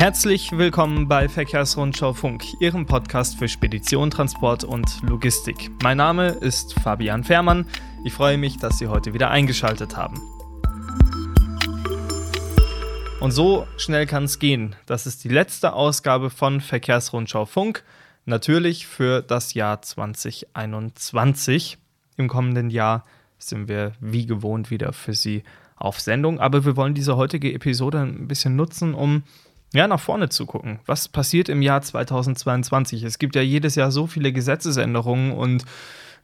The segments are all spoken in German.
Herzlich willkommen bei Verkehrsrundschau Funk, Ihrem Podcast für Spedition, Transport und Logistik. Mein Name ist Fabian Fährmann. Ich freue mich, dass Sie heute wieder eingeschaltet haben. Und so schnell kann es gehen. Das ist die letzte Ausgabe von Verkehrsrundschau Funk. Natürlich für das Jahr 2021. Im kommenden Jahr sind wir wie gewohnt wieder für Sie auf Sendung. Aber wir wollen diese heutige Episode ein bisschen nutzen, um ja, nach vorne zu gucken. Was passiert im Jahr 2022? Es gibt ja jedes Jahr so viele Gesetzesänderungen und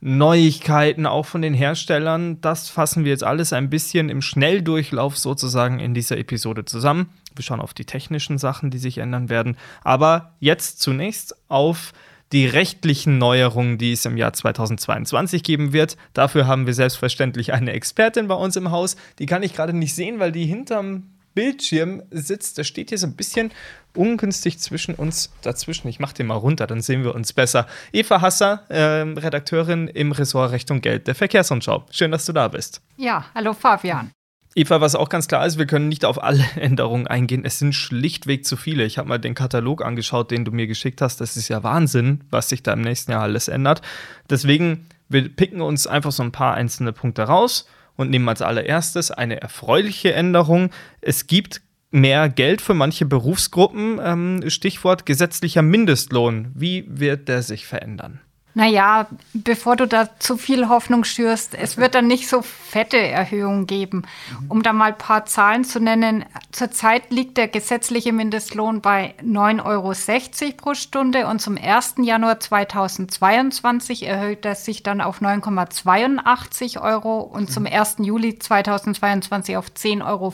Neuigkeiten auch von den Herstellern. Das fassen wir jetzt alles ein bisschen im Schnelldurchlauf sozusagen in dieser Episode zusammen. Wir schauen auf die technischen Sachen, die sich ändern werden. Aber jetzt zunächst auf die rechtlichen Neuerungen, die es im Jahr 2022 geben wird. Dafür haben wir selbstverständlich eine Expertin bei uns im Haus. Die kann ich gerade nicht sehen, weil die hinterm Bildschirm sitzt, der steht hier so ein bisschen ungünstig zwischen uns dazwischen. Ich mache den mal runter, dann sehen wir uns besser. Eva Hasser, äh, Redakteurin im Ressort Recht und Geld der Verkehrsrundschau. Schön, dass du da bist. Ja, hallo Fabian. Eva, was auch ganz klar ist, wir können nicht auf alle Änderungen eingehen. Es sind schlichtweg zu viele. Ich habe mal den Katalog angeschaut, den du mir geschickt hast. Das ist ja Wahnsinn, was sich da im nächsten Jahr alles ändert. Deswegen, wir picken uns einfach so ein paar einzelne Punkte raus und nehmen als allererstes eine erfreuliche Änderung. Es gibt mehr Geld für manche Berufsgruppen. Ähm, Stichwort gesetzlicher Mindestlohn. Wie wird der sich verändern? Naja, bevor du da zu viel Hoffnung schürst, es wird dann nicht so fette Erhöhungen geben. Um da mal ein paar Zahlen zu nennen, zurzeit liegt der gesetzliche Mindestlohn bei 9,60 Euro pro Stunde und zum 1. Januar 2022 erhöht er sich dann auf 9,82 Euro und zum 1. Juli 2022 auf 10,45 Euro.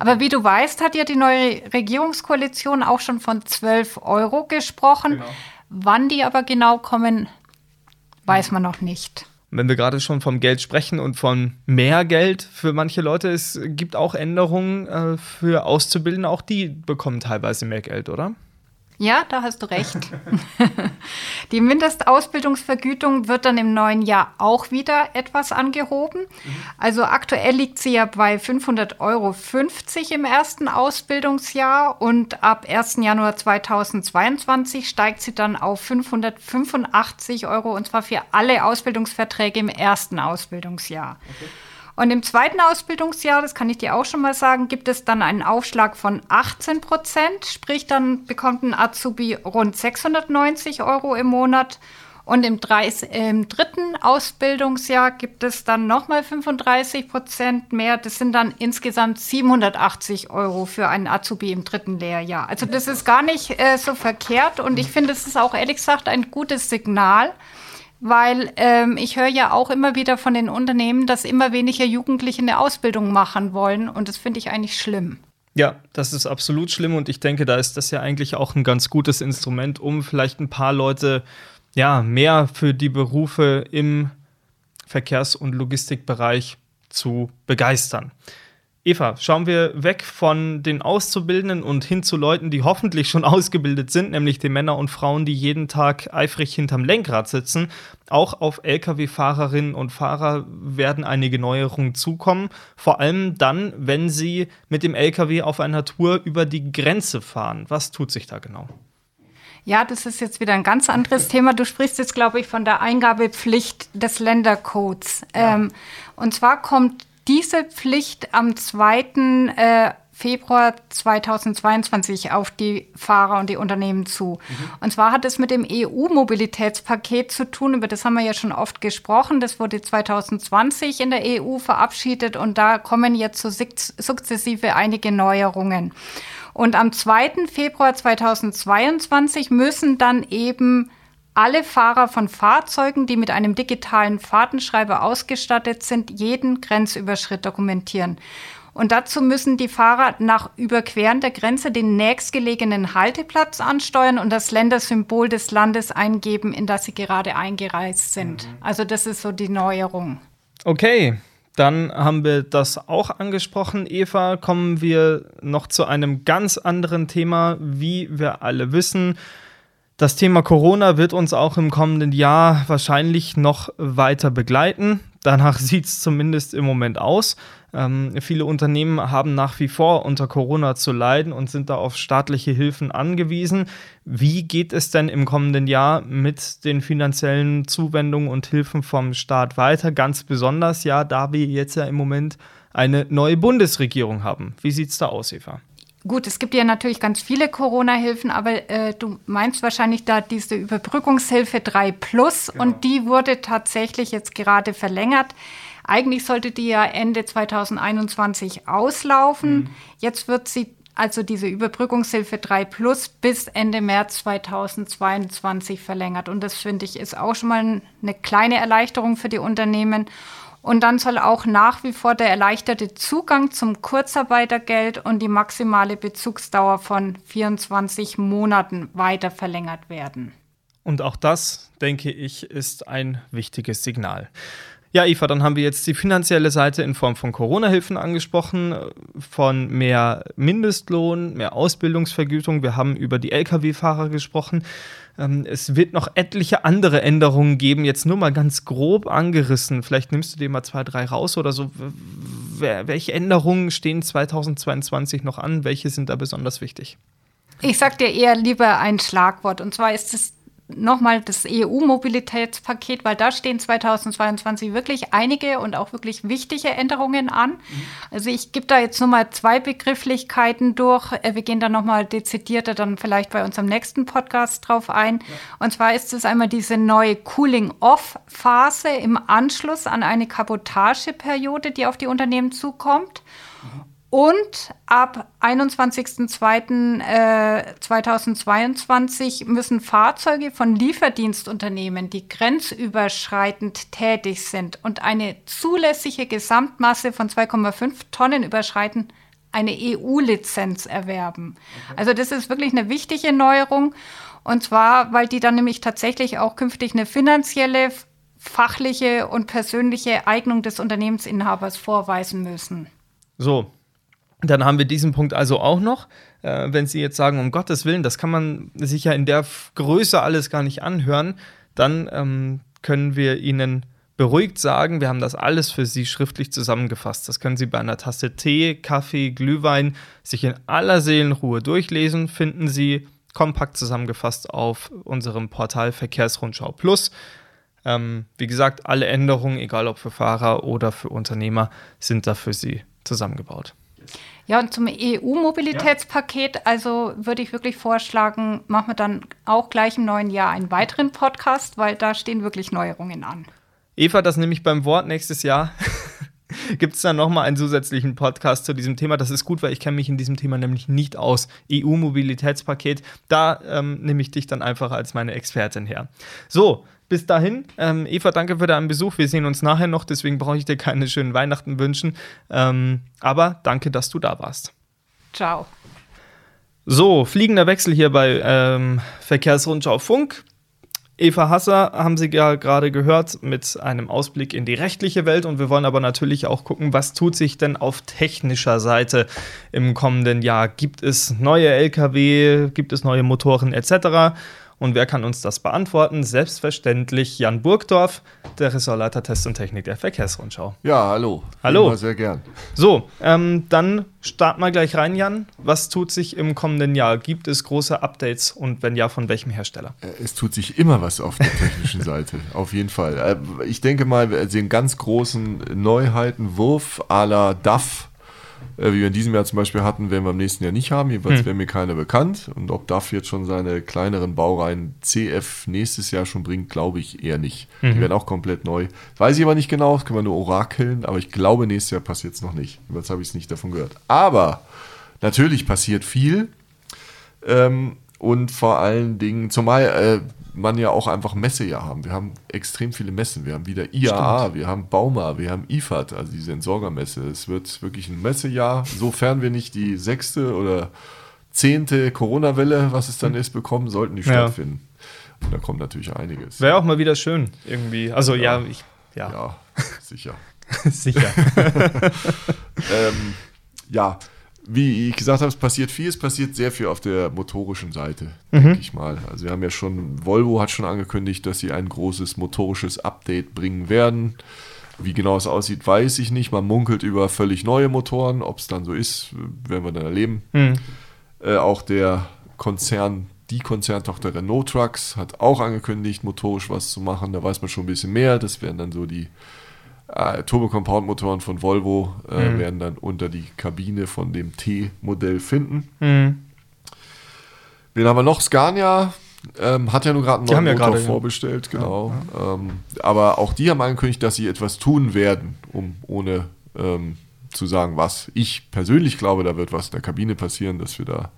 Aber wie du weißt, hat ja die neue Regierungskoalition auch schon von 12 Euro gesprochen. Genau. Wann die aber genau kommen, weiß man noch nicht. Wenn wir gerade schon vom Geld sprechen und von mehr Geld für manche Leute, es gibt auch Änderungen äh, für Auszubildende, auch die bekommen teilweise mehr Geld, oder? Ja, da hast du recht. Die Mindestausbildungsvergütung wird dann im neuen Jahr auch wieder etwas angehoben. Also aktuell liegt sie ja bei 500,50 Euro im ersten Ausbildungsjahr und ab 1. Januar 2022 steigt sie dann auf 585 Euro und zwar für alle Ausbildungsverträge im ersten Ausbildungsjahr. Okay. Und im zweiten Ausbildungsjahr, das kann ich dir auch schon mal sagen, gibt es dann einen Aufschlag von 18 Prozent. Sprich, dann bekommt ein Azubi rund 690 Euro im Monat. Und im, 30, im dritten Ausbildungsjahr gibt es dann nochmal 35 Prozent mehr. Das sind dann insgesamt 780 Euro für einen Azubi im dritten Lehrjahr. Also das ist gar nicht äh, so verkehrt. Und ich finde, es ist auch ehrlich gesagt ein gutes Signal, weil ähm, ich höre ja auch immer wieder von den Unternehmen, dass immer weniger Jugendliche eine Ausbildung machen wollen und das finde ich eigentlich schlimm. Ja, das ist absolut schlimm und ich denke, da ist das ja eigentlich auch ein ganz gutes Instrument, um vielleicht ein paar Leute ja mehr für die Berufe im Verkehrs- und Logistikbereich zu begeistern. Eva, schauen wir weg von den Auszubildenden und hin zu Leuten, die hoffentlich schon ausgebildet sind, nämlich den Männer und Frauen, die jeden Tag eifrig hinterm Lenkrad sitzen. Auch auf Lkw-Fahrerinnen und Fahrer werden einige Neuerungen zukommen. Vor allem dann, wenn sie mit dem Lkw auf einer Tour über die Grenze fahren. Was tut sich da genau? Ja, das ist jetzt wieder ein ganz anderes Thema. Du sprichst jetzt, glaube ich, von der Eingabepflicht des Ländercodes. Ja. Ähm, und zwar kommt diese Pflicht am 2. Äh, Februar 2022 auf die Fahrer und die Unternehmen zu. Mhm. Und zwar hat es mit dem EU-Mobilitätspaket zu tun, über das haben wir ja schon oft gesprochen. Das wurde 2020 in der EU verabschiedet und da kommen jetzt so sukzessive einige Neuerungen. Und am 2. Februar 2022 müssen dann eben alle Fahrer von Fahrzeugen, die mit einem digitalen Fahrtenschreiber ausgestattet sind, jeden Grenzüberschritt dokumentieren. Und dazu müssen die Fahrer nach Überqueren der Grenze den nächstgelegenen Halteplatz ansteuern und das Ländersymbol des Landes eingeben, in das sie gerade eingereist sind. Mhm. Also das ist so die Neuerung. Okay, dann haben wir das auch angesprochen. Eva, kommen wir noch zu einem ganz anderen Thema. Wie wir alle wissen, das Thema Corona wird uns auch im kommenden Jahr wahrscheinlich noch weiter begleiten. Danach sieht es zumindest im Moment aus. Ähm, viele Unternehmen haben nach wie vor unter Corona zu leiden und sind da auf staatliche Hilfen angewiesen. Wie geht es denn im kommenden Jahr mit den finanziellen Zuwendungen und Hilfen vom Staat weiter? Ganz besonders ja, da wir jetzt ja im Moment eine neue Bundesregierung haben. Wie sieht es da aus, Eva? Gut, es gibt ja natürlich ganz viele Corona-Hilfen, aber äh, du meinst wahrscheinlich da diese Überbrückungshilfe 3 Plus genau. und die wurde tatsächlich jetzt gerade verlängert. Eigentlich sollte die ja Ende 2021 auslaufen. Mhm. Jetzt wird sie, also diese Überbrückungshilfe 3 Plus, bis Ende März 2022 verlängert. Und das finde ich ist auch schon mal eine kleine Erleichterung für die Unternehmen. Und dann soll auch nach wie vor der erleichterte Zugang zum Kurzarbeitergeld und die maximale Bezugsdauer von 24 Monaten weiter verlängert werden. Und auch das, denke ich, ist ein wichtiges Signal. Ja, Eva, dann haben wir jetzt die finanzielle Seite in Form von Corona-Hilfen angesprochen, von mehr Mindestlohn, mehr Ausbildungsvergütung. Wir haben über die Lkw-Fahrer gesprochen. Ähm, es wird noch etliche andere Änderungen geben, jetzt nur mal ganz grob angerissen. Vielleicht nimmst du dir mal zwei, drei raus oder so. Welche Änderungen stehen 2022 noch an? Welche sind da besonders wichtig? Ich sag dir eher lieber ein Schlagwort. Und zwar ist es nochmal das EU-Mobilitätspaket, weil da stehen 2022 wirklich einige und auch wirklich wichtige Änderungen an. Mhm. Also ich gebe da jetzt nochmal zwei Begrifflichkeiten durch. Äh, wir gehen da nochmal dezidierter dann vielleicht bei unserem nächsten Podcast drauf ein. Ja. Und zwar ist es einmal diese neue Cooling-Off-Phase im Anschluss an eine Kabotageperiode, die auf die Unternehmen zukommt. Und ab 21.02.2022 äh, müssen Fahrzeuge von Lieferdienstunternehmen, die grenzüberschreitend tätig sind und eine zulässige Gesamtmasse von 2,5 Tonnen überschreiten, eine EU-Lizenz erwerben. Okay. Also das ist wirklich eine wichtige Neuerung. Und zwar, weil die dann nämlich tatsächlich auch künftig eine finanzielle, fachliche und persönliche Eignung des Unternehmensinhabers vorweisen müssen. So, dann haben wir diesen Punkt also auch noch. Äh, wenn Sie jetzt sagen, um Gottes Willen, das kann man sich ja in der Größe alles gar nicht anhören, dann ähm, können wir Ihnen beruhigt sagen, wir haben das alles für Sie schriftlich zusammengefasst. Das können Sie bei einer Tasse Tee, Kaffee, Glühwein sich in aller Seelenruhe durchlesen, finden Sie kompakt zusammengefasst auf unserem Portal Verkehrsrundschau Plus. Ähm, wie gesagt, alle Änderungen, egal ob für Fahrer oder für Unternehmer, sind da für Sie zusammengebaut. Ja, und zum EU-Mobilitätspaket, ja. also würde ich wirklich vorschlagen, machen wir dann auch gleich im neuen Jahr einen weiteren Podcast, weil da stehen wirklich Neuerungen an. Eva, das nehme ich beim Wort nächstes Jahr. Gibt es dann nochmal einen zusätzlichen Podcast zu diesem Thema? Das ist gut, weil ich kenne mich in diesem Thema nämlich nicht aus. EU-Mobilitätspaket, da ähm, nehme ich dich dann einfach als meine Expertin her. So, bis dahin, ähm, Eva, danke für deinen Besuch. Wir sehen uns nachher noch, deswegen brauche ich dir keine schönen Weihnachten wünschen. Ähm, aber danke, dass du da warst. Ciao. So, fliegender Wechsel hier bei ähm, Verkehrsrundschau Funk. Eva Hasser haben Sie ja gerade gehört mit einem Ausblick in die rechtliche Welt und wir wollen aber natürlich auch gucken, was tut sich denn auf technischer Seite im kommenden Jahr? Gibt es neue Lkw, gibt es neue Motoren etc.? Und wer kann uns das beantworten? Selbstverständlich Jan Burgdorf, der Ressortleiter Test und Technik der Verkehrsrundschau. Ja, hallo. Hallo. Immer sehr gern. So, ähm, dann starten wir gleich rein, Jan. Was tut sich im kommenden Jahr? Gibt es große Updates und wenn ja, von welchem Hersteller? Äh, es tut sich immer was auf der technischen Seite, auf jeden Fall. Äh, ich denke mal, wir sehen ganz großen Neuheiten, Wurf à la DAF äh, wie wir in diesem Jahr zum Beispiel hatten, werden wir im nächsten Jahr nicht haben. Jedenfalls hm. wäre mir keiner bekannt. Und ob DAF jetzt schon seine kleineren Baureihen CF nächstes Jahr schon bringt, glaube ich eher nicht. Mhm. Die werden auch komplett neu. Weiß ich aber nicht genau, das können wir nur orakeln, aber ich glaube, nächstes Jahr passiert es noch nicht. Jedenfalls habe ich es nicht davon gehört. Aber natürlich passiert viel. Ähm, und vor allen Dingen, zumal äh, man ja auch einfach Messejahr haben. Wir haben extrem viele Messen. Wir haben wieder IAA, Stimmt. wir haben Bauma, wir haben IFAD, also diese Entsorgermesse. Es wird wirklich ein Messejahr, sofern wir nicht die sechste oder zehnte Corona-Welle, was es dann hm. ist, bekommen, sollten die ja. stattfinden. Und da kommt natürlich einiges. Wäre auch mal wieder schön, irgendwie. Also ja, ja ich. Ja, ja sicher. sicher. ähm, ja, wie ich gesagt habe, es passiert viel, es passiert sehr viel auf der motorischen Seite, mhm. denke ich mal. Also wir haben ja schon, Volvo hat schon angekündigt, dass sie ein großes motorisches Update bringen werden. Wie genau es aussieht, weiß ich nicht. Man munkelt über völlig neue Motoren. Ob es dann so ist, werden wir dann erleben. Hm. Äh, auch der Konzern, die Konzerntochter Renault Trucks, hat auch angekündigt, motorisch was zu machen. Da weiß man schon ein bisschen mehr. Das wären dann so die äh, Turbo-Compound-Motoren von Volvo, äh, Mhm. werden dann unter die Kabine von dem T-Modell finden. Hm. Wen haben wir noch? Scania ähm, hat ja nur gerade einen neuen ja Motor gerade, ja. vorbestellt, genau. Ähm, aber auch die haben angekündigt, dass sie etwas tun werden, um ohne ähm, zu sagen, was. Ich persönlich glaube, da wird was in der Kabine passieren, dass wir da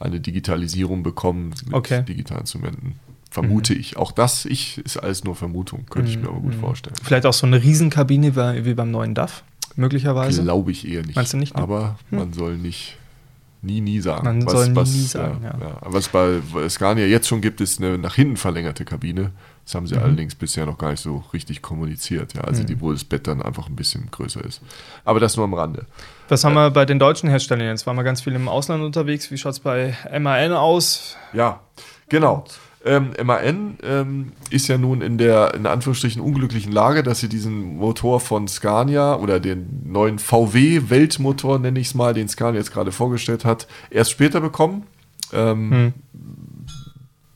eine Digitalisierung bekommen mit Okay. Mhm. digitalen Instrumenten. Vermute ich. Auch das ich, ist alles nur Vermutung, könnte ich mir aber Mhm. gut vorstellen. Vielleicht auch so eine Riesenkabine wie, beim neuen DAF, möglicherweise. Glaube ich eher nicht. Meinst du nicht, ne? Aber man soll nicht nie, nie sagen. Man soll nie, nie sagen, ja. Was bei Scania jetzt schon gibt, ist eine nach hinten verlängerte Kabine. Das haben sie Mhm. allerdings bisher noch gar nicht so richtig kommuniziert. Ja, also die, wo das Bett dann einfach ein bisschen größer ist. Aber das nur am Rande. Was haben wir bei den deutschen Herstellern jetzt? Waren wir ganz viel im Ausland unterwegs. Wie schaut es bei MAN aus? Ja, genau. Ähm, MAN ähm, ist ja nun in der in Anführungsstrichen unglücklichen Lage, dass sie diesen Motor von Scania oder den neuen VW-Weltmotor, nenne ich es mal, den Scania jetzt gerade vorgestellt hat, erst später bekommen. Ähm, Hm.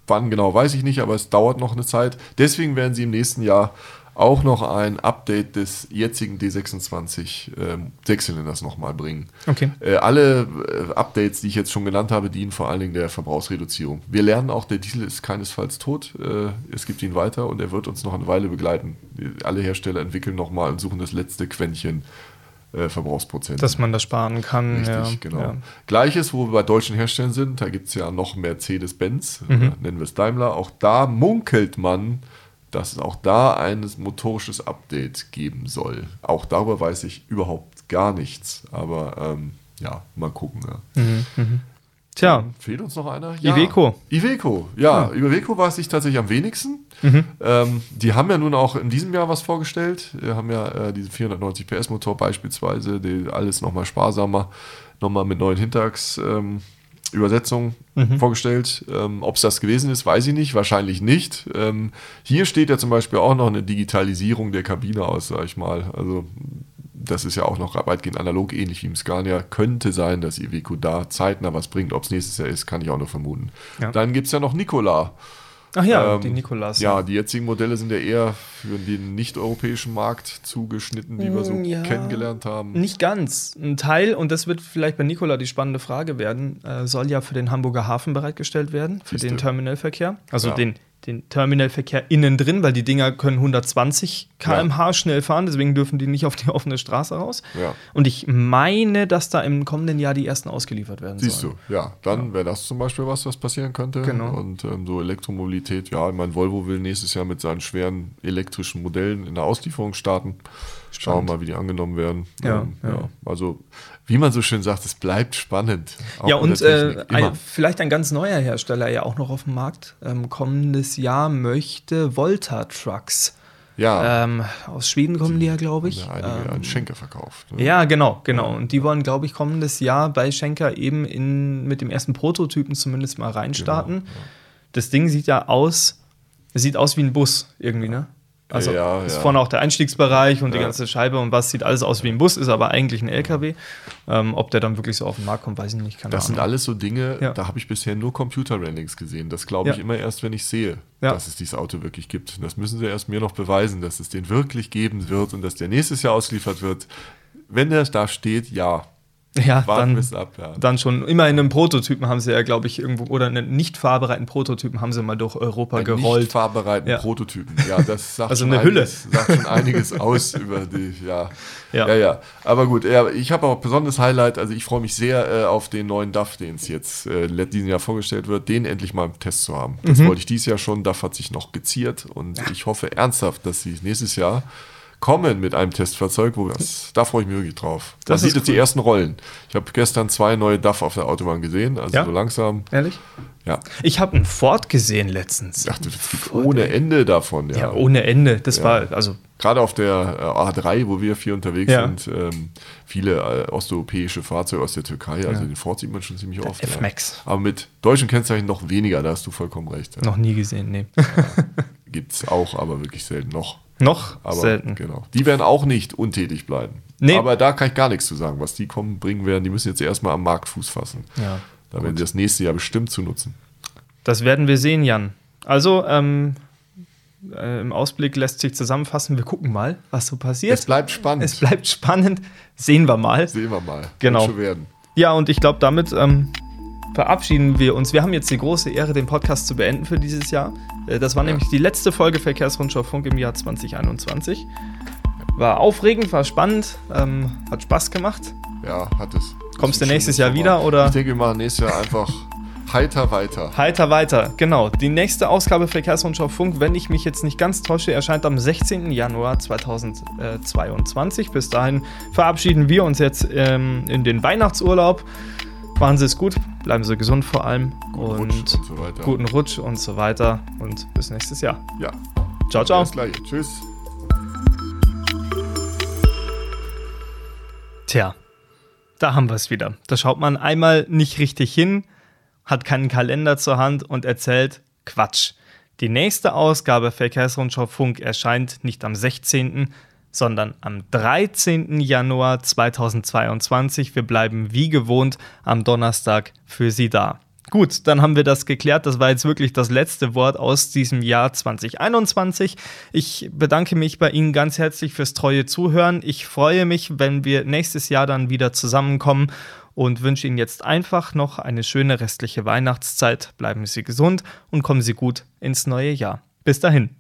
Wann genau weiß ich nicht, aber es dauert noch eine Zeit. Deswegen werden sie im nächsten Jahr auch noch ein Update des jetzigen D26 ähm, Sechszylinders nochmal bringen. Okay. Äh, alle äh, Updates, die ich jetzt schon genannt habe, dienen vor allen Dingen der Verbrauchsreduzierung. Wir lernen auch, der Diesel ist keinesfalls tot. Äh, es gibt ihn weiter und er wird uns noch eine Weile begleiten. Alle Hersteller entwickeln nochmal und suchen das letzte Quäntchen äh, Verbrauchsprozent. Dass man das sparen kann. Richtig, ja, genau. Ja. Gleiches, wo wir bei deutschen Herstellern sind, da gibt es ja noch Mercedes-Benz, Mhm. oder nennen wir es Daimler. Auch da munkelt man, dass es auch da ein motorisches Update geben soll. Auch darüber weiß ich überhaupt gar nichts. Aber ähm, ja, mal gucken. Ja. Mhm, Tja, Fehlt uns noch einer? Iveco. Iveco, ja. Über Iveco weiß ich tatsächlich am wenigsten. Mhm. Ähm, die haben ja nun auch in diesem Jahr was vorgestellt. Wir haben ja äh, diesen 490 PS Motor beispielsweise, die alles nochmal sparsamer, nochmal mit neuen Hinterachs. Ähm, Übersetzung Mhm. vorgestellt. Ähm, Ob es das gewesen ist, weiß ich nicht. Wahrscheinlich nicht. Ähm, hier steht ja zum Beispiel auch noch eine Digitalisierung der Kabine aus, sag ich mal. Also das ist ja auch noch weitgehend analog, ähnlich wie im Scania. Könnte sein, dass Iveco da zeitnah was bringt. Ob es nächstes Jahr ist, kann ich auch nur vermuten. Ja. Dann gibt es ja noch Nikola. Ach ja, Ähm, die Nikolas. Ja, die jetzigen Modelle sind ja eher für den nicht-europäischen Markt zugeschnitten, wie wir so Mm, ja. kennengelernt haben. Nicht ganz. Ein Teil, und das wird vielleicht bei Nikola die spannende Frage werden, äh, soll ja für den Hamburger Hafen bereitgestellt werden, für Siehste. den Terminalverkehr. Also Ja. den, den Terminalverkehr innen drin, weil die Dinger können 120 km/h schnell fahren, deswegen dürfen die nicht auf die offene Straße raus. Ja. Und ich meine, dass da im kommenden Jahr die ersten ausgeliefert werden Siehst sollen. du, ja, dann wäre das zum Beispiel was, was passieren könnte. Genau. Und ähm, so Elektromobilität, ja, ich meine, Volvo will nächstes Jahr mit seinen schweren elektrischen Modellen in der Auslieferung starten. Schauen wir mal, wie die angenommen werden. Ja, ja. Also, wie man so schön sagt, es bleibt spannend. Ja, und äh, ein, vielleicht ein ganz neuer Hersteller ja auch noch auf dem Markt. Ähm, kommendes Jahr möchte Volta Trucks. ja, Ähm, aus Schweden kommen die ja, glaube ich. ja, einige Ähm, an Schenker verkauft. ne? ja, genau, genau. Und die wollen, glaube ich, kommendes Jahr bei Schenker eben in, mit dem ersten Prototypen zumindest mal reinstarten. Genau, Das Ding sieht ja aus, es sieht aus wie ein Bus irgendwie, ne? Also Ja, ist ja. vorne auch der Einstiegsbereich und die Ja. ganze Scheibe und was sieht alles aus wie ein Bus, ist aber eigentlich ein LKW. Ähm, ob der dann wirklich so auf den Markt kommt, weiß ich nicht. Keine Das sind Ahnung. alles so Dinge, da habe ich bisher nur Computer-Rendings gesehen. Das glaube ich immer erst, wenn ich sehe, dass es dieses Auto wirklich gibt. Das müssen sie erst mir noch beweisen, dass es den wirklich geben wird und dass der nächstes Jahr ausgeliefert wird. Wenn der da steht, ja. Ja, Warten dann, ab. Ja. dann schon immer in einem Prototypen haben sie ja, glaube ich, irgendwo, oder einen nicht fahrbereiten Prototypen haben sie mal durch Europa Ein gerollt. Nicht fahrbereiten Ja. Prototypen. Ja, das sagt, Also schon eine Hülle. Einiges, sagt schon einiges aus über die, ja. Ja. Ja, ja. Aber gut, ja, ich habe auch ein besonderes Highlight. Also ich freue mich sehr äh, auf den neuen DAF, den es jetzt äh, diesen Jahr vorgestellt wird, den endlich mal im Test zu haben. Das Mhm. wollte ich dieses Jahr schon. DAF hat sich noch geziert und ich hoffe ernsthaft, dass sie nächstes Jahr kommen mit einem Testfahrzeug, wo das, da freue ich mich wirklich drauf. Da Das sieht ist jetzt die cool. ersten Rollen. Ich habe gestern zwei neue DAF auf der Autobahn gesehen, also Ja? so langsam. Ehrlich? Ja, Ich habe einen Ford gesehen letztens. gibt ohne Ende davon. Ja, ohne Ende. Das war, also, Gerade auf der äh, A3, wo wir viel unterwegs Ja. sind, ähm, viele äh, osteuropäische Fahrzeuge aus der Türkei, also den Ford sieht man schon ziemlich oft. F-Max. Ja. Aber mit deutschen Kennzeichen noch weniger, da hast du vollkommen recht. Ja. noch nie gesehen, nee. Gibt es auch, aber wirklich selten noch. Noch Aber selten. genau. Die werden auch nicht untätig bleiben. Nee. Aber da kann ich gar nichts zu sagen. Was die kommen, bringen werden, die müssen jetzt erstmal am Markt Fuß fassen. Ja. Da werden sie das nächste Jahr bestimmt zu nutzen. Das werden wir sehen, Jan. Also, ähm, äh, im Ausblick lässt sich zusammenfassen, wir gucken mal, was so passiert. Es bleibt spannend. Es bleibt spannend. Sehen wir mal. Sehen wir mal. Genau. Ja, und ich glaube, damit ähm, verabschieden wir uns. Wir haben jetzt die große Ehre, den Podcast zu beenden für dieses Jahr. Äh, das war Ja. nämlich die letzte Folge Verkehrsrundschau Funk im Jahr 2021. War aufregend, war spannend, ähm, hat Spaß gemacht. Ja, hat es. Kommst du nächstes Jahr wieder, oder? Ich denke, wir machen nächstes Jahr einfach heiter weiter. Heiter weiter, genau. Die nächste Ausgabe Verkehrsrundschau Funk, wenn ich mich jetzt nicht ganz täusche, erscheint am 16. Januar 2022. Bis dahin verabschieden wir uns jetzt ähm, in den Weihnachtsurlaub. Machen Sie es gut, bleiben Sie gesund vor allem Guten und, Rutsch und so guten Rutsch und so weiter und bis nächstes Jahr. Ja. Ciao, ciao. Alles Gleiche. Tschüss. Tja, da haben wir es wieder. Da schaut man einmal nicht richtig hin, hat keinen Kalender zur Hand und erzählt Quatsch. Die nächste Ausgabe Verkehrsrundschau Funk erscheint nicht am 16., sondern am 13. Januar 2022. Wir bleiben wie gewohnt am Donnerstag für Sie da. Gut, dann haben wir das geklärt. Das war jetzt wirklich das letzte Wort aus diesem Jahr 2021. Ich bedanke mich bei Ihnen ganz herzlich fürs treue Zuhören. Ich freue mich, wenn wir nächstes Jahr dann wieder zusammenkommen und wünsche Ihnen jetzt einfach noch eine schöne restliche Weihnachtszeit. Bleiben Sie gesund und kommen Sie gut ins neue Jahr. Bis dahin.